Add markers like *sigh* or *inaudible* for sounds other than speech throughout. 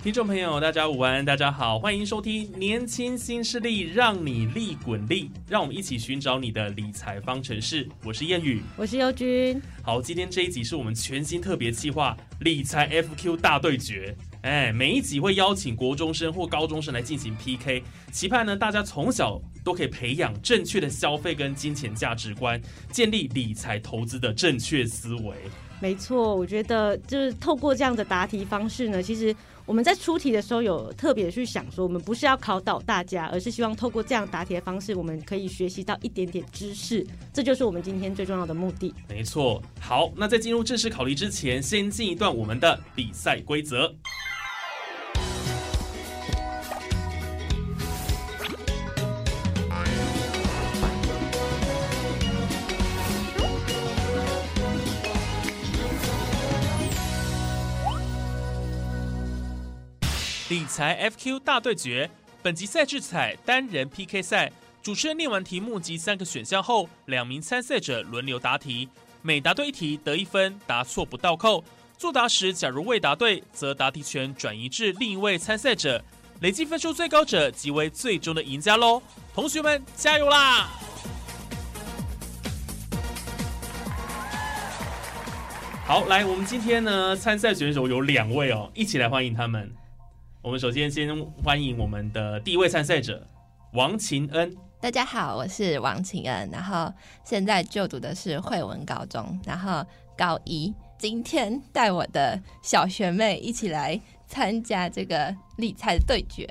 听众朋友，大家午安，大家好，欢迎收听《年轻新势力》，让你利滚利，让我们一起寻找你的理财方程式。我是谚语，我是优君。好，今天这一集是我们全新特别企划——理财 FQ 大对决。哎，每一集会邀请国中生或高中生来进行 PK，期盼呢大家从小都可以培养正确的消费跟金钱价值观，建立理财投资的正确思维。没错，我觉得就是透过这样的答题方式呢，其实我们在出题的时候有特别去想说，我们不是要考倒大家，而是希望透过这样答题的方式，我们可以学习到一点点知识，这就是我们今天最重要的目的。没错，好，那在进入正式考题之前，先进一段我们的比赛规则。理财 FQ 大对决，本集赛制采单人 PK 赛。主持人念完题目及三个选项后，两名参赛者轮流答题，每答对一题得一分，答错不倒扣。作答时，假如未答对，则答题权转移至另一位参赛者，累计分数最高者即为最终的赢家喽！同学们，加油啦！好，来，我们今天呢，参赛选手有两位哦，一起来欢迎他们。我们首先先欢迎我们的第一位参赛者王晴恩。大家好，我是王晴恩，然后现在就读的是惠文高中，然后高一。今天带我的小学妹一起来参加这个理财对决。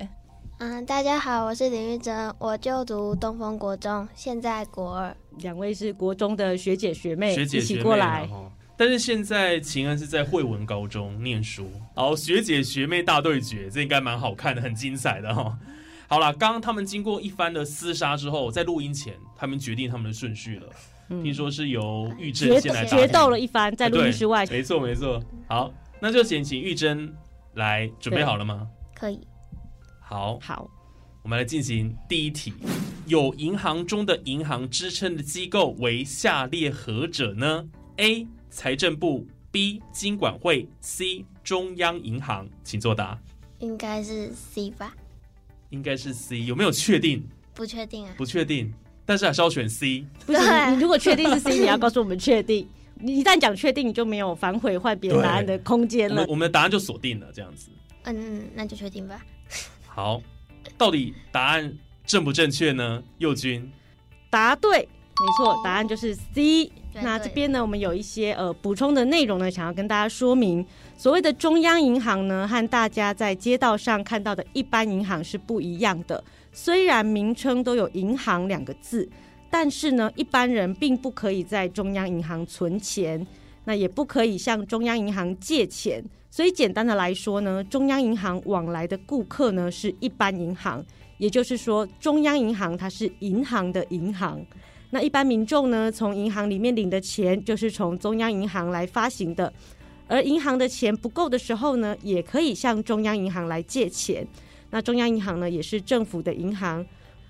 嗯，大家好，我是林玉珍，我就读东风国中，现在国二。两位是国中的学姐学妹，学姐一起过来。但是现在秦恩是在惠文高中念书，好学姐学妹大对决，这应该蛮好看的，很精彩的哈。好了，刚刚他们经过一番的厮杀之后，在录音前，他们决定他们的顺序了。听说是由玉珍先来决斗了一番，在录音室外。没错没错。好，那就先请玉珍来准备好了吗？可以。好，好，我们来进行第一题。有银行中的银行支撑的机构为下列何者呢？A 财政部 B 金管会 C 中央银行，请作答。应该是 C 吧？应该是 C，有没有确定？不确定啊。不确定，但是还是要选 C。不是，你如果确定是 C，*laughs* 你要告诉我们确定。你一旦讲确定，你就没有反悔换别人答案的空间了。我们的答案就锁定了，这样子。嗯，那就确定吧。好，到底答案正不正确呢？佑君答对，没错，答案就是 C。那这边呢，我们有一些呃补充的内容呢，想要跟大家说明。所谓的中央银行呢，和大家在街道上看到的一般银行是不一样的。虽然名称都有“银行”两个字，但是呢，一般人并不可以在中央银行存钱，那也不可以向中央银行借钱。所以简单的来说呢，中央银行往来的顾客呢是一般银行，也就是说，中央银行它是银行的银行。那一般民众呢，从银行里面领的钱，就是从中央银行来发行的。而银行的钱不够的时候呢，也可以向中央银行来借钱。那中央银行呢，也是政府的银行。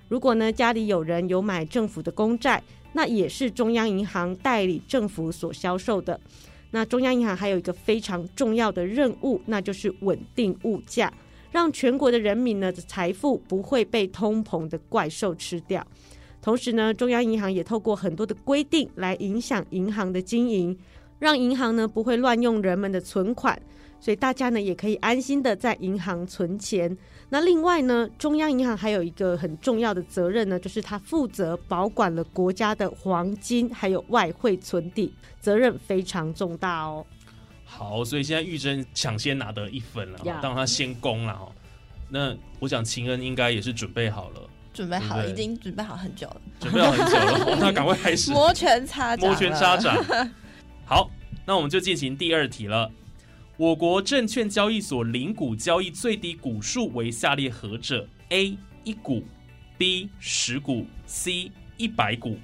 如果呢家里有人有买政府的公债，那也是中央银行代理政府所销售的。那中央银行还有一个非常重要的任务，那就是稳定物价，让全国的人民呢的财富不会被通膨的怪兽吃掉。同时呢，中央银行也透过很多的规定来影响银行的经营，让银行呢不会乱用人们的存款。所以大家呢也可以安心的在银行存钱。那另外呢，中央银行还有一个很重要的责任呢，就是它负责保管了国家的黄金还有外汇存底，责任非常重大哦。好，所以现在玉珍抢先拿得一分了，让他先攻了哦。那我想秦恩应该也是准备好了，准备好了，已经准备好很久了，准备好很久了，*laughs* 那赶快开始摩拳擦掌，摩拳擦掌。*laughs* 好，那我们就进行第二题了。我国证券交易所零股交易最低股数为下列何者？A 一股，B 十股，C 一百股，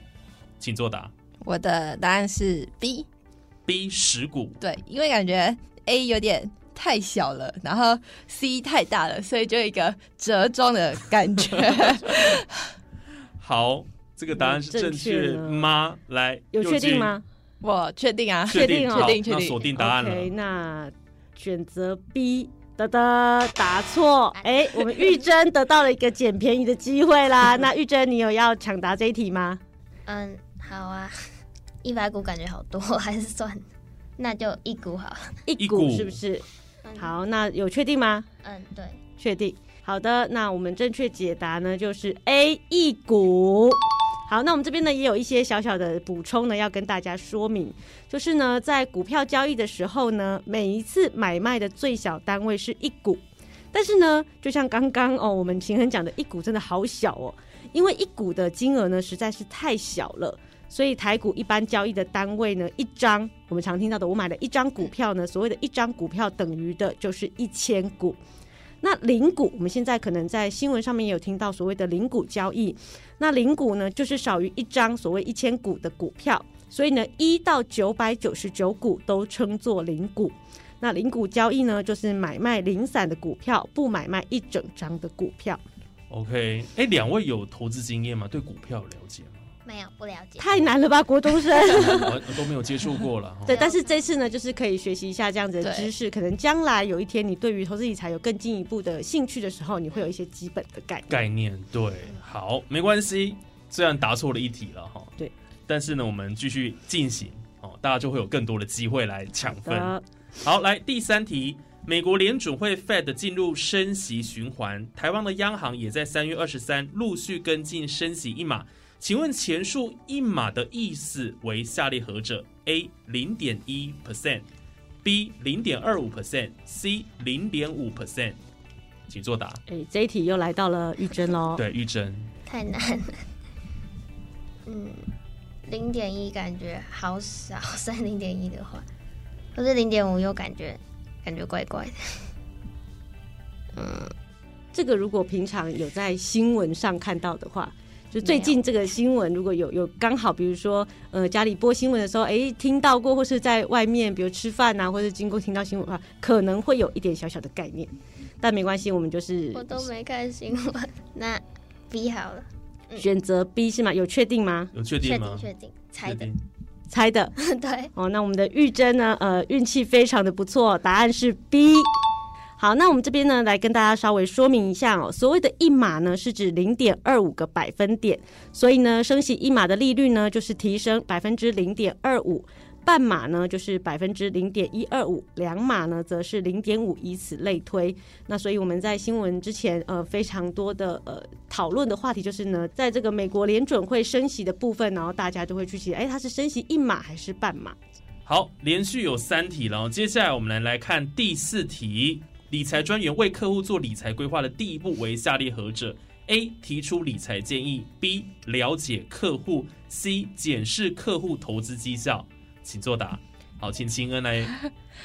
请作答。我的答案是 B，B 十股。对，因为感觉 A 有点太小了，然后 C 太大了，所以就一个折中的感觉。好，这个答案是正确吗？来，有确定吗？我确定啊，确定，确定，确定。锁定答案了。那。选择 B，的的答错。哎，我们玉珍得到了一个捡便宜的机会啦。*laughs* 那玉珍，你有要抢答这一题吗？嗯，好啊。一百股感觉好多，还是算，那就一股好。一股是不是？好，那有确定吗？嗯，对，确定。好的，那我们正确解答呢，就是 A 一股。好，那我们这边呢也有一些小小的补充呢，要跟大家说明，就是呢，在股票交易的时候呢，每一次买卖的最小单位是一股，但是呢，就像刚刚哦，我们秦恒讲的一股真的好小哦，因为一股的金额呢实在是太小了，所以台股一般交易的单位呢，一张我们常听到的，我买了一张股票呢，所谓的一张股票等于的就是一千股。那零股，我们现在可能在新闻上面也有听到所谓的零股交易。那零股呢，就是少于一张所谓一千股的股票，所以呢，一到九百九十九股都称作零股。那零股交易呢，就是买卖零散的股票，不买卖一整张的股票。OK，哎，两位有投资经验吗？对股票了解？没有不了解，太难了吧？国中生 *laughs* 我都没有接触过了。对，但是这次呢，就是可以学习一下这样子的知识，可能将来有一天你对于投资理财有更进一步的兴趣的时候，你会有一些基本的概念。概念对，好，没关系，虽然答错了一题了哈，对，但是呢，我们继续进行哦，大家就会有更多的机会来抢分。好，来第三题，美国联准会 Fed 进入升息循环，台湾的央行也在三月二十三陆续跟进升息一码。请问前述一码的意思为下列何者？A 零点一 percent，B 零点二五 percent，C 零点五 percent，请作答。哎，这一题又来到了玉珍喽。对，玉珍。太难了。*laughs* 嗯，零点一感觉好少，算零点一的话，可是零点五又感觉感觉怪怪的。嗯，这个如果平常有在新闻上看到的话。就最近这个新闻，如果有有刚好，比如说呃家里播新闻的时候，哎听到过，或是在外面比如吃饭呐，或者经过听到新闻的话，可能会有一点小小的概念，但没关系，我们就是我都没看新闻，那 B 好了，选择 B 是吗？有确定吗？有确定吗？确定，猜的，猜的，*laughs* 对。哦，那我们的玉珍呢？呃，运气非常的不错，答案是 B。好，那我们这边呢，来跟大家稍微说明一下哦。所谓的一码呢，是指零点二五个百分点，所以呢，升息一码的利率呢，就是提升百分之零点二五；半码呢，就是百分之零点一二五；两码呢，则是零点五，以此类推。那所以我们在新闻之前，呃，非常多的呃讨论的话题就是呢，在这个美国联准会升息的部分，然后大家就会去写，哎，它是升息一码还是半码？好，连续有三题了，接下来我们来来看第四题。理财专员为客户做理财规划的第一步为下列何者？A. 提出理财建议；B. 了解客户；C. 检视客户投资绩效。请作答。好，请秦恩来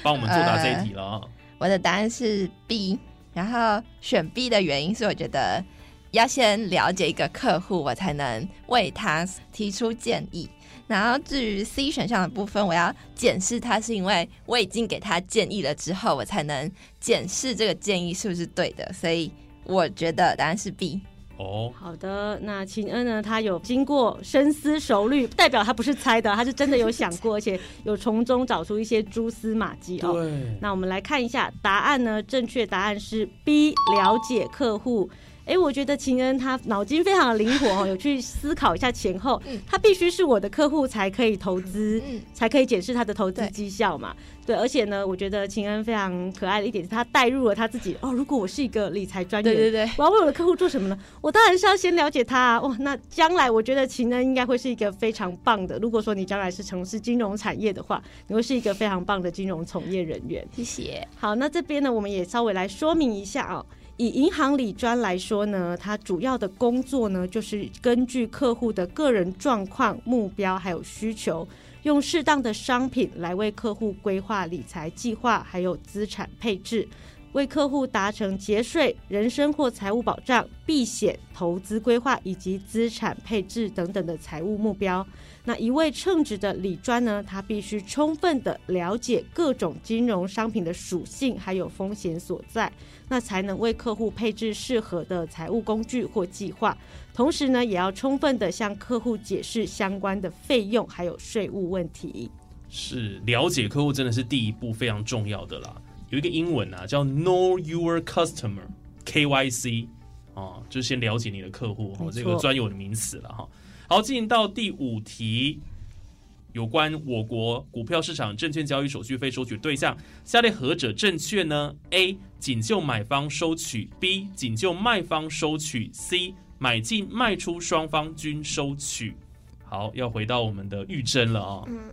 帮我们作答这一题了啊。我的答案是 B，然后选 B 的原因是我觉得要先了解一个客户，我才能为他提出建议。然后至于 C 选项的部分，我要检视它，是因为我已经给他建议了之后，我才能检视这个建议是不是对的。所以我觉得答案是 B。哦，好的，那秦恩呢？他有经过深思熟虑，代表他不是猜的，他是真的有想过，而且有从中找出一些蛛丝马迹哦。那我们来看一下答案呢？正确答案是 B，了解客户。哎，我觉得秦恩他脑筋非常的灵活哦，有去思考一下前后，他必须是我的客户才可以投资，才可以检视他的投资绩效嘛。对，而且呢，我觉得秦恩非常可爱的一点是他带入了他自己哦。如果我是一个理财专员，对对对，我要为我的客户做什么呢？我当然是要先了解他啊。哇，那将来我觉得秦恩应该会是一个非常棒的。如果说你将来是从事金融产业的话，你会是一个非常棒的金融从业人员。谢谢。好，那这边呢，我们也稍微来说明一下啊。以银行理专来说呢，它主要的工作呢，就是根据客户的个人状况、目标还有需求，用适当的商品来为客户规划理财计划，还有资产配置，为客户达成节税、人身或财务保障、避险、投资规划以及资产配置等等的财务目标。那一位称职的理专呢，他必须充分的了解各种金融商品的属性还有风险所在，那才能为客户配置适合的财务工具或计划。同时呢，也要充分的向客户解释相关的费用还有税务问题。是了解客户真的是第一步非常重要的啦。有一个英文啊，叫 Know Your Customer（KYC） 啊，就先了解你的客户哦，这个专有的名词了哈。好，进行到第五题，有关我国股票市场证券交易手续费收取对象，下列何者正确呢？A. 仅就买方收取；B. 仅就卖方收取；C. 买进卖出双方均收取。好，要回到我们的玉珍了啊。嗯，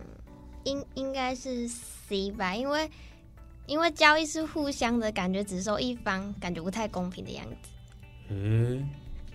应应该是 C 吧，因为因为交易是互相的感觉，只收一方，感觉不太公平的样子。嗯。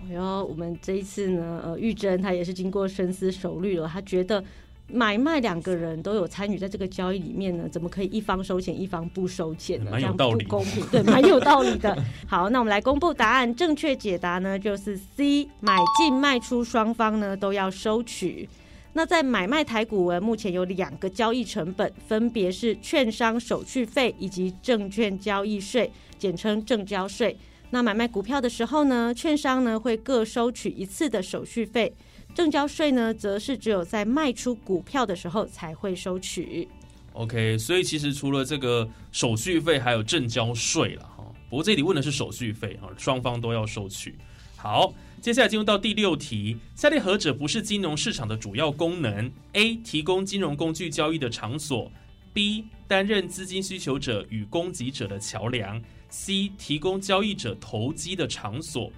哎呦，我们这一次呢，呃，玉珍她也是经过深思熟虑了，她觉得买卖两个人都有参与在这个交易里面呢，怎么可以一方收钱一方不收钱呢？这样不公平，*laughs* 对，蛮有道理的。好，那我们来公布答案，正确解答呢就是 C，买进卖出双方呢都要收取。那在买卖台股文目前有两个交易成本，分别是券商手续费以及证券交易税，简称证交税。那买卖股票的时候呢，券商呢会各收取一次的手续费，证交税呢则是只有在卖出股票的时候才会收取。OK，所以其实除了这个手续费，还有证交税了哈。不过这里问的是手续费哈，双方都要收取。好，接下来进入到第六题，下列何者不是金融市场的主要功能？A. 提供金融工具交易的场所；B. 担任资金需求者与供给者的桥梁。C 提供交易者投机的场所，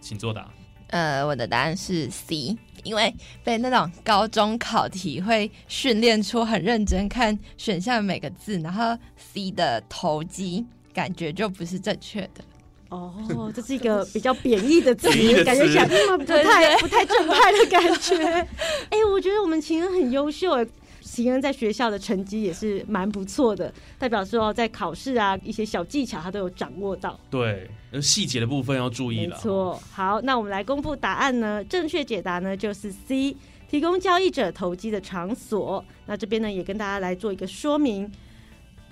请作答。呃，我的答案是 C，因为被那种高中考题会训练出很认真看选项每个字，然后 C 的投机感觉就不是正确的。哦，这是一个比较贬义的词，感觉想不太不太正派的感觉。*laughs* 哎，我觉得我们情人很优秀哎。秦恩在学校的成绩也是蛮不错的，代表说在考试啊一些小技巧他都有掌握到。对，细节的部分要注意了。没错，好，那我们来公布答案呢？正确解答呢就是 C，提供交易者投机的场所。那这边呢也跟大家来做一个说明。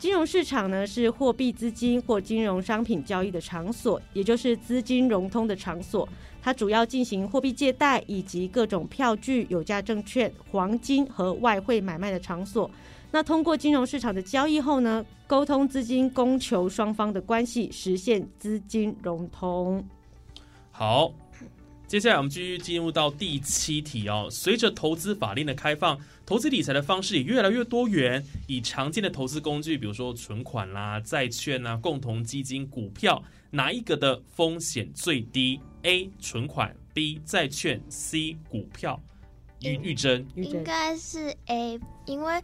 金融市场呢是货币、资金或金融商品交易的场所，也就是资金融通的场所。它主要进行货币借贷以及各种票据、有价证券、黄金和外汇买卖的场所。那通过金融市场的交易后呢，沟通资金供求双方的关系，实现资金融通。好。接下来我们继续进入到第七题哦。随着投资法令的开放，投资理财的方式也越来越多元。以常见的投资工具，比如说存款啦、债券啊、共同基金、股票，哪一个的风险最低？A. 存款 B. 债券 C. 股票。玉玉珍应该是 A，因为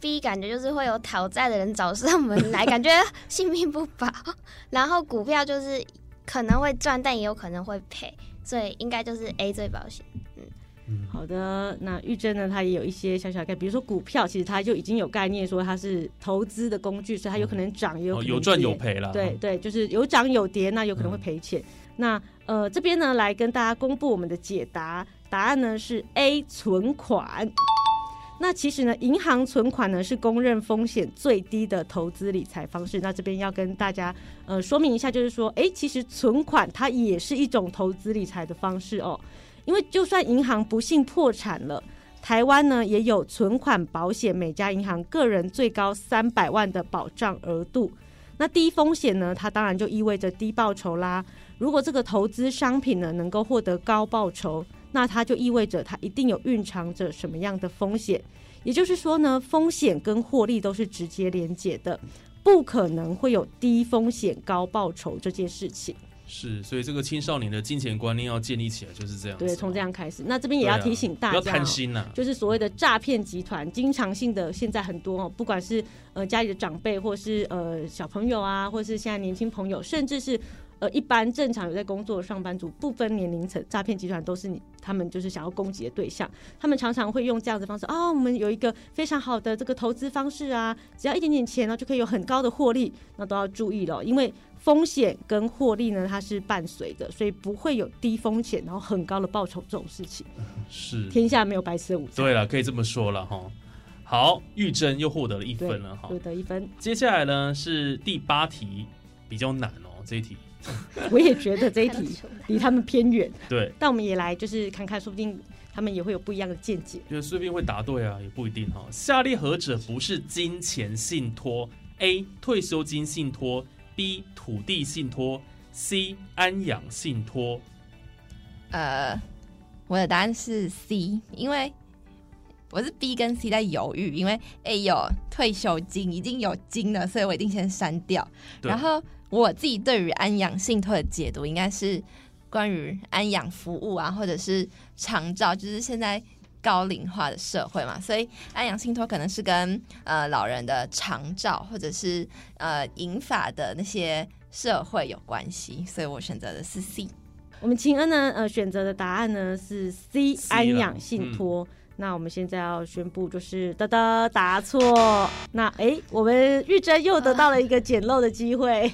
B 感觉就是会有讨债的人找上门来，*laughs* 感觉性命不保。然后股票就是可能会赚，但也有可能会赔。所以应该就是 A 最保险。嗯，好的。那玉珍呢？她也有一些小小概，比如说股票，其实它就已经有概念说它是投资的工具，所以它有可能涨，也有有赚有赔了。对对，就是有涨有跌，那有可能会赔钱。那呃，这边呢来跟大家公布我们的解答，答案呢是 A 存款。那其实呢，银行存款呢是公认风险最低的投资理财方式。那这边要跟大家呃说明一下，就是说，哎，其实存款它也是一种投资理财的方式哦。因为就算银行不幸破产了，台湾呢也有存款保险，每家银行个人最高三百万的保障额度。那低风险呢，它当然就意味着低报酬啦。如果这个投资商品呢能够获得高报酬，那它就意味着它一定有蕴藏着什么样的风险。也就是说呢，风险跟获利都是直接连结的，不可能会有低风险高报酬这件事情。是，所以这个青少年的金钱观念要建立起来，就是这样。对，从这样开始。那这边也要提醒大家，不要贪心呐。就是所谓的诈骗集团，经常性的现在很多哦，不管是呃家里的长辈，或是呃小朋友啊，或是现在年轻朋友，甚至是。呃，一般正常有在工作的上班族，不分年龄层，诈骗集团都是你，他们就是想要攻击的对象。他们常常会用这样的方式啊，我们有一个非常好的这个投资方式啊，只要一点点钱呢，就可以有很高的获利。那都要注意了，因为风险跟获利呢，它是伴随的，所以不会有低风险然后很高的报酬这种事情。是，天下没有白吃的午餐。对了，可以这么说了哈。好，玉珍又获得了一分了哈，获得一分。接下来呢是第八题，比较难哦，这一题。*laughs* 我也觉得这一题离他们偏远，对，但我们也来就是看看，说不定他们也会有不一样的见解。就说不定会答对啊，也不一定哈。下列何者不是金钱信托？A. 退休金信托，B. 土地信托，C. 安养信托。呃，我的答案是 C，因为我是 B 跟 C 在犹豫，因为 A 有退休金，已经有金了，所以我一定先删掉，然后。我自己对于安养信托的解读，应该是关于安养服务啊，或者是长照，就是现在高龄化的社会嘛，所以安养信托可能是跟呃老人的长照，或者是呃银发的那些社会有关系，所以我选择的是 C。我们秦恩呢，呃，选择的答案呢是 C 安养信托。那我们现在要宣布，就是哒哒答错。那哎，我们玉珍又得到了一个捡漏的机会。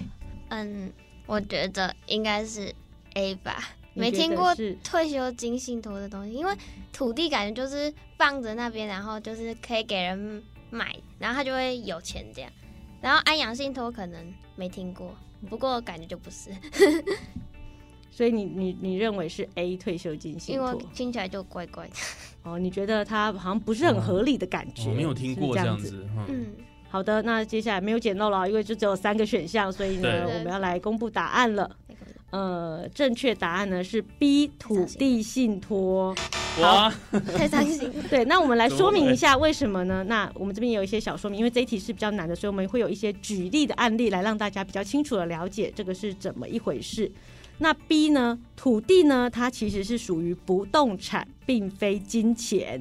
嗯，我觉得应该是 A 吧，没听过退休金信托的东西，因为土地感觉就是放着那边，然后就是可以给人买，然后他就会有钱这样。然后安阳信托可能没听过，不过感觉就不是。*laughs* 所以你你你认为是 A 退休金信托？听起来就怪怪的。哦，你觉得它好像不是很合理的感觉？我没有听过这样子。嗯。好的，那接下来没有捡漏了，因为就只有三个选项，所以呢，我们要来公布答案了。呃，正确答案呢是 B 土地信托。哇，*laughs* 太伤心。对，那我们来说明一下为什么呢？那我们这边有一些小说明，因为这一题是比较难的，所以我们会有一些举例的案例来让大家比较清楚的了解这个是怎么一回事。那 B 呢，土地呢，它其实是属于不动产，并非金钱。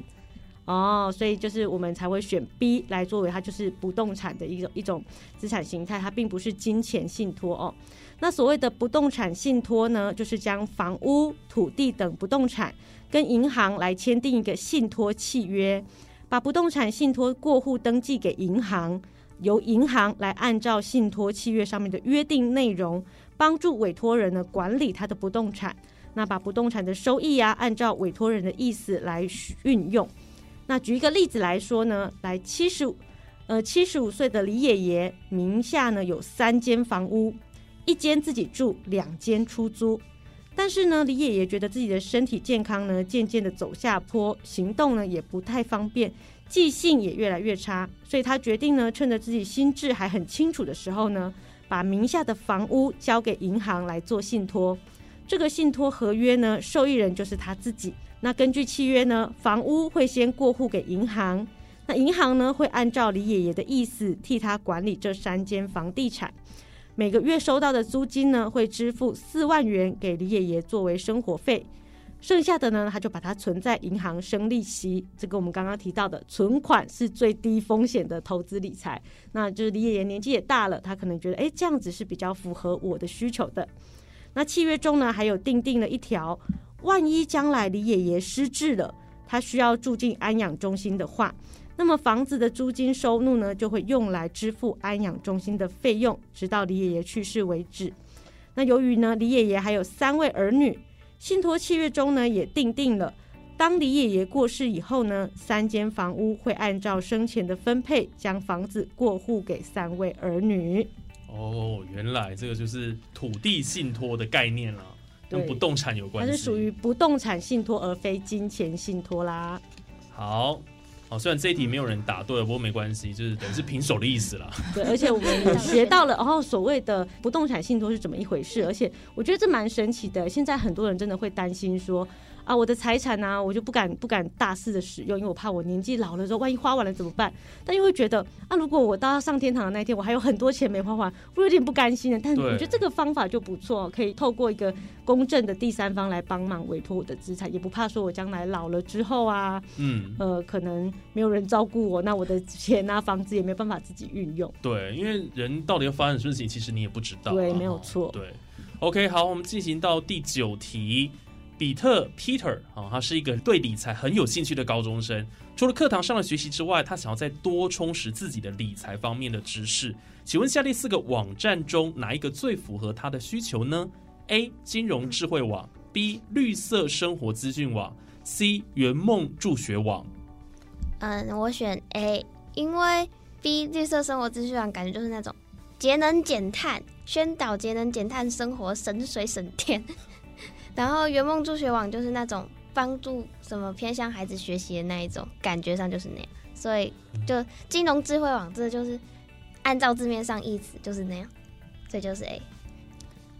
哦，所以就是我们才会选 B 来作为它就是不动产的一种一种资产形态，它并不是金钱信托哦。那所谓的不动产信托呢，就是将房屋、土地等不动产跟银行来签订一个信托契约，把不动产信托过户登记给银行，由银行来按照信托契约上面的约定内容，帮助委托人呢管理他的不动产，那把不动产的收益啊，按照委托人的意思来运用。那举一个例子来说呢，来七十五，呃，七十五岁的李爷爷名下呢有三间房屋，一间自己住，两间出租。但是呢，李爷爷觉得自己的身体健康呢渐渐的走下坡，行动呢也不太方便，记性也越来越差，所以他决定呢，趁着自己心智还很清楚的时候呢，把名下的房屋交给银行来做信托。这个信托合约呢，受益人就是他自己。那根据契约呢，房屋会先过户给银行，那银行呢会按照李爷爷的意思替他管理这三间房地产，每个月收到的租金呢会支付四万元给李爷爷作为生活费，剩下的呢他就把它存在银行生利息。这个我们刚刚提到的存款是最低风险的投资理财，那就是李爷爷年纪也大了，他可能觉得哎这样子是比较符合我的需求的。那契约中呢还有定定了一条。万一将来李爷爷失智了，他需要住进安养中心的话，那么房子的租金收入呢，就会用来支付安养中心的费用，直到李爷爷去世为止。那由于呢，李爷爷还有三位儿女，信托契约中呢也定定了，当李爷爷过世以后呢，三间房屋会按照生前的分配，将房子过户给三位儿女。哦，原来这个就是土地信托的概念了。跟不动产有关系，它是属于不动产信托而非金钱信托啦。好，哦，虽然这一题没有人答对，不过没关系，就是等于是平手的意思啦。对，而且我们也 *laughs* 学到了，然后所谓的不动产信托是怎么一回事，而且我觉得这蛮神奇的。现在很多人真的会担心说。啊，我的财产呢，我就不敢不敢大肆的使用，因为我怕我年纪老了之后，万一花完了怎么办？但又会觉得，啊，如果我到要上天堂的那一天，我还有很多钱没花完，我有点不甘心的。但我觉得这个方法就不错，可以透过一个公正的第三方来帮忙委托我的资产，也不怕说我将来老了之后啊，嗯，呃，可能没有人照顾我，那我的钱啊、房子也没办法自己运用。对，因为人到底要发生什么事情，其实你也不知道。对，没有错。对，OK，好，我们进行到第九题。比特 Peter 啊，他是一个对理财很有兴趣的高中生。除了课堂上的学习之外，他想要再多充实自己的理财方面的知识。请问下列四个网站中，哪一个最符合他的需求呢？A. 金融智慧网 B. 绿色生活资讯网 C. 圆梦助学网。嗯，我选 A，因为 B 绿色生活资讯网感觉就是那种节能减碳，宣导节能减碳生活，省水省电。*laughs* 然后圆梦助学网就是那种帮助什么偏向孩子学习的那一种，感觉上就是那样，所以就金融智慧网这就是按照字面上意思就是那样，这就是 A。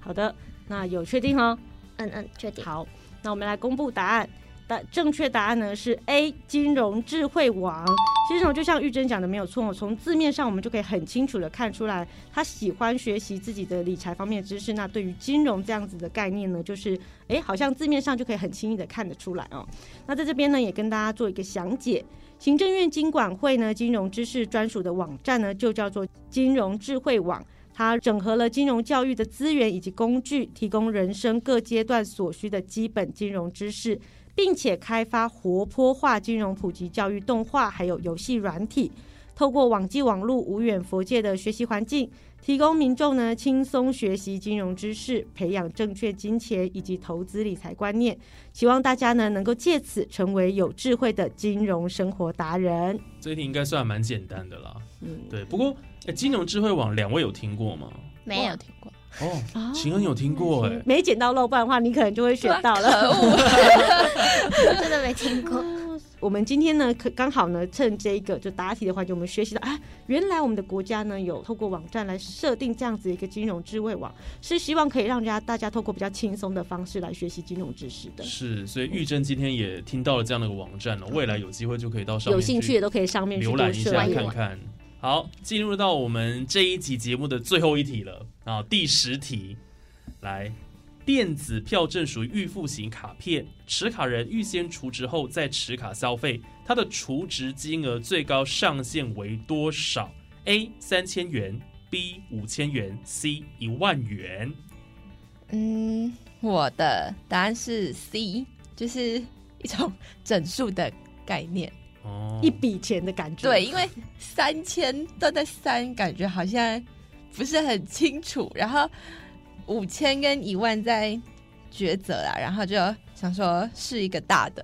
好的，那有确定哦？嗯嗯，确定。好，那我们来公布答案。答正确答案呢是 A 金融智慧网。其实呢，就像玉珍讲的没有错，从字面上我们就可以很清楚的看出来，他喜欢学习自己的理财方面知识。那对于金融这样子的概念呢，就是哎，好像字面上就可以很轻易的看得出来哦。那在这边呢，也跟大家做一个详解。行政院金管会呢，金融知识专属的网站呢，就叫做金融智慧网。它整合了金融教育的资源以及工具，提供人生各阶段所需的基本金融知识。并且开发活泼化金融普及教育动画，还有游戏软体，透过网际网络无远佛界的学习环境，提供民众呢轻松学习金融知识，培养正确金钱以及投资理财观念。希望大家呢能够借此成为有智慧的金融生活达人。这一题应该算蛮简单的啦。嗯，对。不过，金融智慧网两位有听过吗？没有听过。哦，晴恩有听过哎，没捡到漏半的话，你可能就会选到了。可恶，*laughs* 真的没听过。我们今天呢，可刚好呢，趁这个就答题的环节，我们学习到啊，原来我们的国家呢有透过网站来设定这样子一个金融智慧网，是希望可以让大家大家透过比较轻松的方式来学习金融知识的。是，所以玉珍今天也听到了这样的一个网站了，未来有机会就可以到上面，有兴趣的都可以上面浏览一下看看。好，进入到我们这一集节目的最后一题了啊，第十题。来，电子票证属于预付型卡片，持卡人预先储值后再持卡消费，它的储值金额最高上限为多少？A 三千元，B 五千元，C 一万元。嗯，我的答案是 C，就是一种整数的概念，哦，一笔钱的感觉。对，因为三千都在三，感觉好像不是很清楚，然后。五千跟一万在抉择啦，然后就想说是一个大的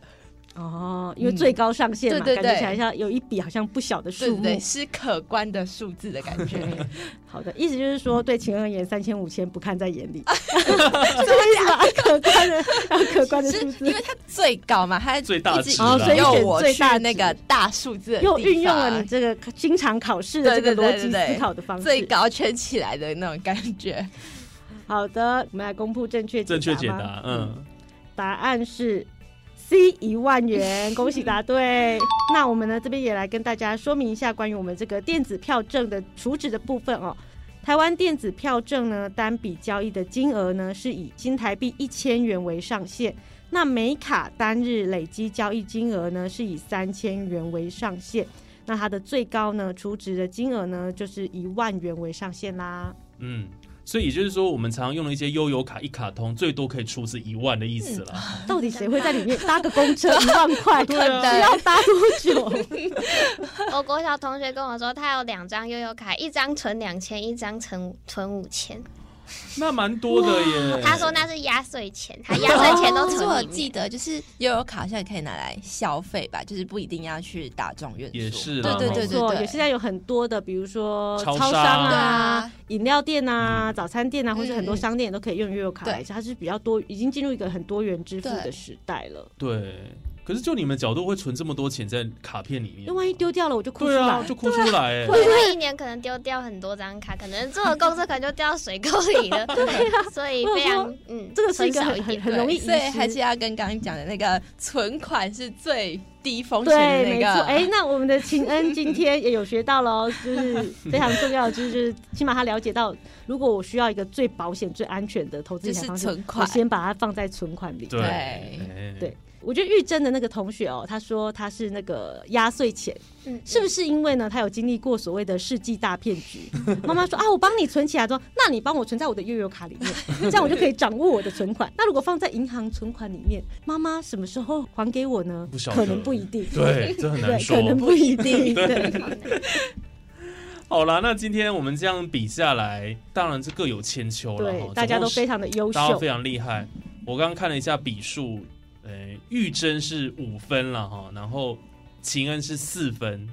哦，因为最高上限嘛，感觉起来像有一笔好像不小的数目，是可观的数字的感觉。*laughs* 好的，意思就是说对秦而言，三千五千不看在眼里，什么意思啊？可观的，可观的数字，因为它最高嘛，它最大值，所以选最大那个大数字，又运用了你这个经常考试的这个逻辑思考的方式，最高圈起来的那种感觉。好的，我们来公布正确正确解答。嗯，答案是 C 一万元，恭喜答对。那我们呢这边也来跟大家说明一下关于我们这个电子票证的储值的部分哦。台湾电子票证呢单笔交易的金额呢是以新台币一千元为上限，那每卡单日累积交易金额呢是以三千元为上限，那它的最高呢储值的金额呢就是一万元为上限啦。嗯。所以也就是说，我们常常用的一些悠游卡一卡通，最多可以出是一万的意思了。到底谁会在里面搭个公车一万块？对啊，要搭多久？*laughs* 我国小同学跟我说，他有两张悠游卡，一张存两千，一张存存五千。那蛮多的耶。*laughs* 他说那是压岁钱，他压岁钱都存我记得就是悠游卡现在可以拿来消费吧，就是不一定要去大众院也是，对对对对对。现在有很多的，比如说超商啊、饮料店啊、早餐店啊，或是很多商店都可以用悠游卡来，它是比较多，已经进入一个很多元支付的时代了。对。可是就你们角度会存这么多钱在卡片里面那，万一丢掉了，我就哭出来。对啊，就哭出来、欸。我会一年可能丢掉很多张卡，可能做的公司可能就掉到水沟里了。*laughs* 对啊，所以非常嗯，这个是一个很很很容易遗失，所以还是要跟刚刚讲的那个存款是最低风险的对，那个。没错。哎，那我们的秦恩今天也有学到了哦，就是非常重要的，就是就是起码他了解到，如果我需要一个最保险、最安全的投资理财就是方式，我存款先把它放在存款里。对对对我觉得玉珍的那个同学哦，他说他是那个压岁钱，嗯，是不是因为呢，他有经历过所谓的世纪大骗局？*laughs* 妈妈说啊，我帮你存起来，说那你帮我存在我的悠游卡里面，*laughs* 这样我就可以掌握我的存款。那如果放在银行存款里面，妈妈什么时候还给我呢不晓？得可能不一定。对，这很对，难说。可能不一定。*laughs* 对，好啦，那今天我们这样比下来，当然是各有千秋了对，大家都非常，的优秀大家非。常厉害。我刚刚看了一下笔数，呃，玉珍是五分了哈，然后秦恩是四分，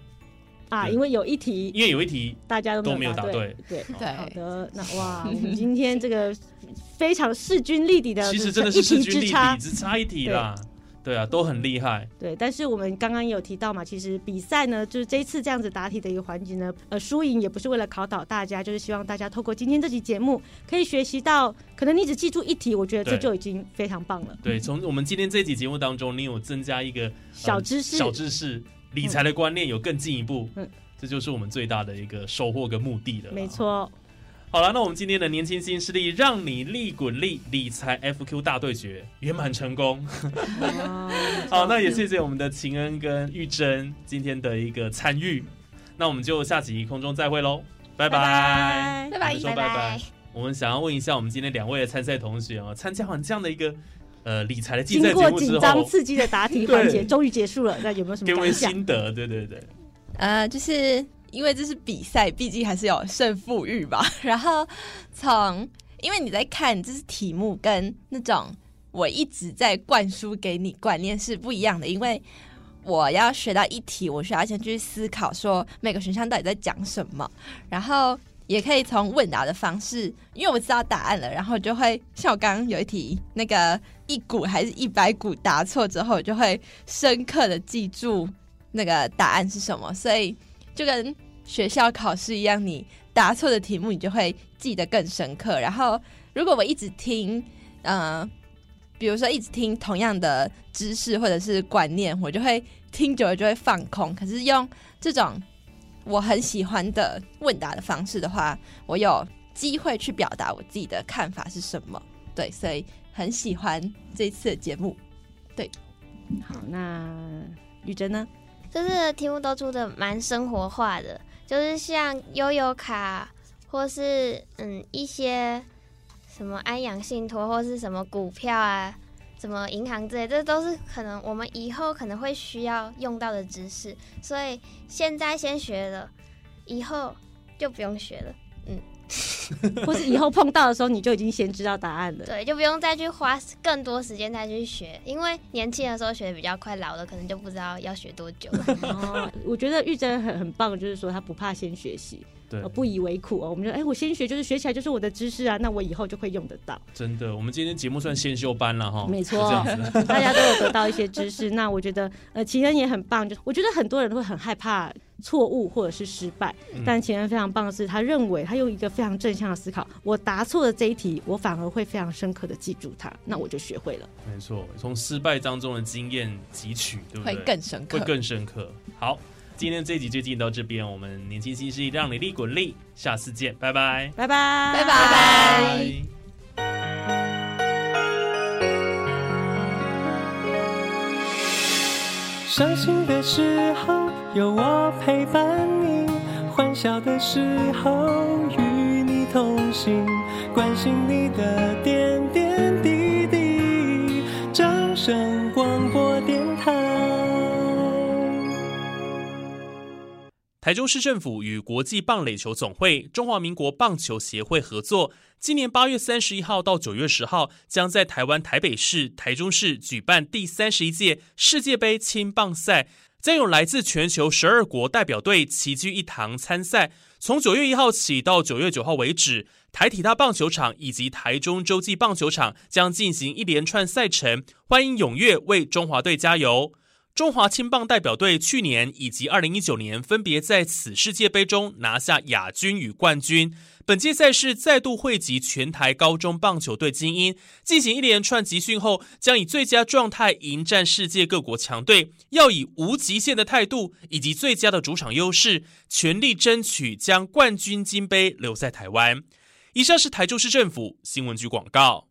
啊，因为有一题因为有一题大家都都没有答答对。对，对好的，那哇，我们今天这个非常势均力敌的，*laughs* 其实真的是势均力差敌，。只差一题啦。对啊，都很厉害。对，但是我们刚刚也有提到嘛，其实比赛呢，就是这一次这样子答题的一个环节呢，呃，输赢也不是为了考倒大家，就是希望大家透过今天这期节目，可以学习到，可能你只记住一题，我觉得这就已经非常棒了。对，从我们今天这集节目当中，你有增加一个呃小知识小知识，理财的观念有更进一步。嗯这就是我们最大的一个收获跟目的了。没。错，好了，那我们今天的年轻新势力，让你利滚利理财 FQ 大对决圆满成功。哦 *laughs* 好，那也谢谢我们的秦恩跟玉珍今天的一个参与。那我们就下集空中再会喽，拜拜。拜拜说拜拜。我们想要问一下我们今天两位的参赛同学哦，参加完这样的一个呃理财的竞赛节经过目之后紧张，刺激的答题环节，对终于结束了，那有没有什给我们？心得，对对对。呃，就是因为这是比赛，毕竟还是有胜负欲吧。*laughs* 然后从因为你在看这是题目跟那种我一直在灌输给你观念是不一样的，因为我要学到一题，我需要先去思考说每个选项到底在讲什么，然后。也可以从问答的方式，因为我知道答案了，然后就会像我刚刚有一题，那个一股还是一百股答错之后，就会深刻的记住那个答案是什么，所以就跟学校考试一样，你答错的题目你就会记得更深刻。然后如果我一直听，呃，比如说一直听同样的知识或者是观念，我就会听久了就会放空。可是用这种我很喜欢的问答的方式的话，我有机会去表达我自己的看法是什么。对，所以很喜欢这次的节目。对好，那玉珍呢？这次的题目都出的蛮生活化的，就是像悠游卡，或是嗯一些什么安阳信托，或是什么股票啊，什么银行之类，这都是可能我们以后可能会需要用到的知识，所以现在先学了，以后就不用学了。嗯 *laughs* 或是以后碰到的时候，你就已经先知道答案了。对，就不用再去花更多时间再去学，因为年轻的时候学的比较快，老了可能就不知道要学多久了。*laughs* 哦，我觉得玉珍很很棒，就是说她不怕先学习，对呃，不以为苦哦。我们就哎，我先学就是学起来就是我的知识啊，那我以后就会用得到。真的，我们今天节目算先修班了哈，没错。*laughs* 大家都有得到一些知识。那我觉得，呃，奇恩也很棒。就我觉得很多人会很害怕错误或者是失败，嗯但奇恩非常棒的是，他认为他用一个非常正向的思考，我答错了这一题，我反而会非常深刻的记住它，那我就学会了。没错，从失败当中的经验汲取，对不对？会更深刻会更深刻。好，今天这一集就进行到这边，我们年轻新势力让你利滚利，下次见，拜拜，拜拜，拜拜拜。伤心的时候有我陪伴你，欢笑的时候同行，关心你的点点滴滴。掌声广播电台。台中市政府与国际棒垒球总会、中华民国棒球协会合作，今年八月三十一号到九月十号，将在台湾台北市、台中市举办第三十一届世界杯青棒赛，将有来自全球十二国代表队齐聚一堂参赛。从九月一号起到九月九号为止，台体大棒球场以及台中洲际棒球场将进行一连串赛程，欢迎踊跃为中华队加油。中华青棒代表队去年以及二零一九年分别在此世界杯中拿下亚军与冠军。本届赛事再度汇集全台高中棒球队精英，进行一连串集训后，将以最佳状态迎战世界各国强队，要以无极限的态度以及最佳的主场优势，全力争取将冠军金杯留在台湾。以上是台中市政府新闻局广告。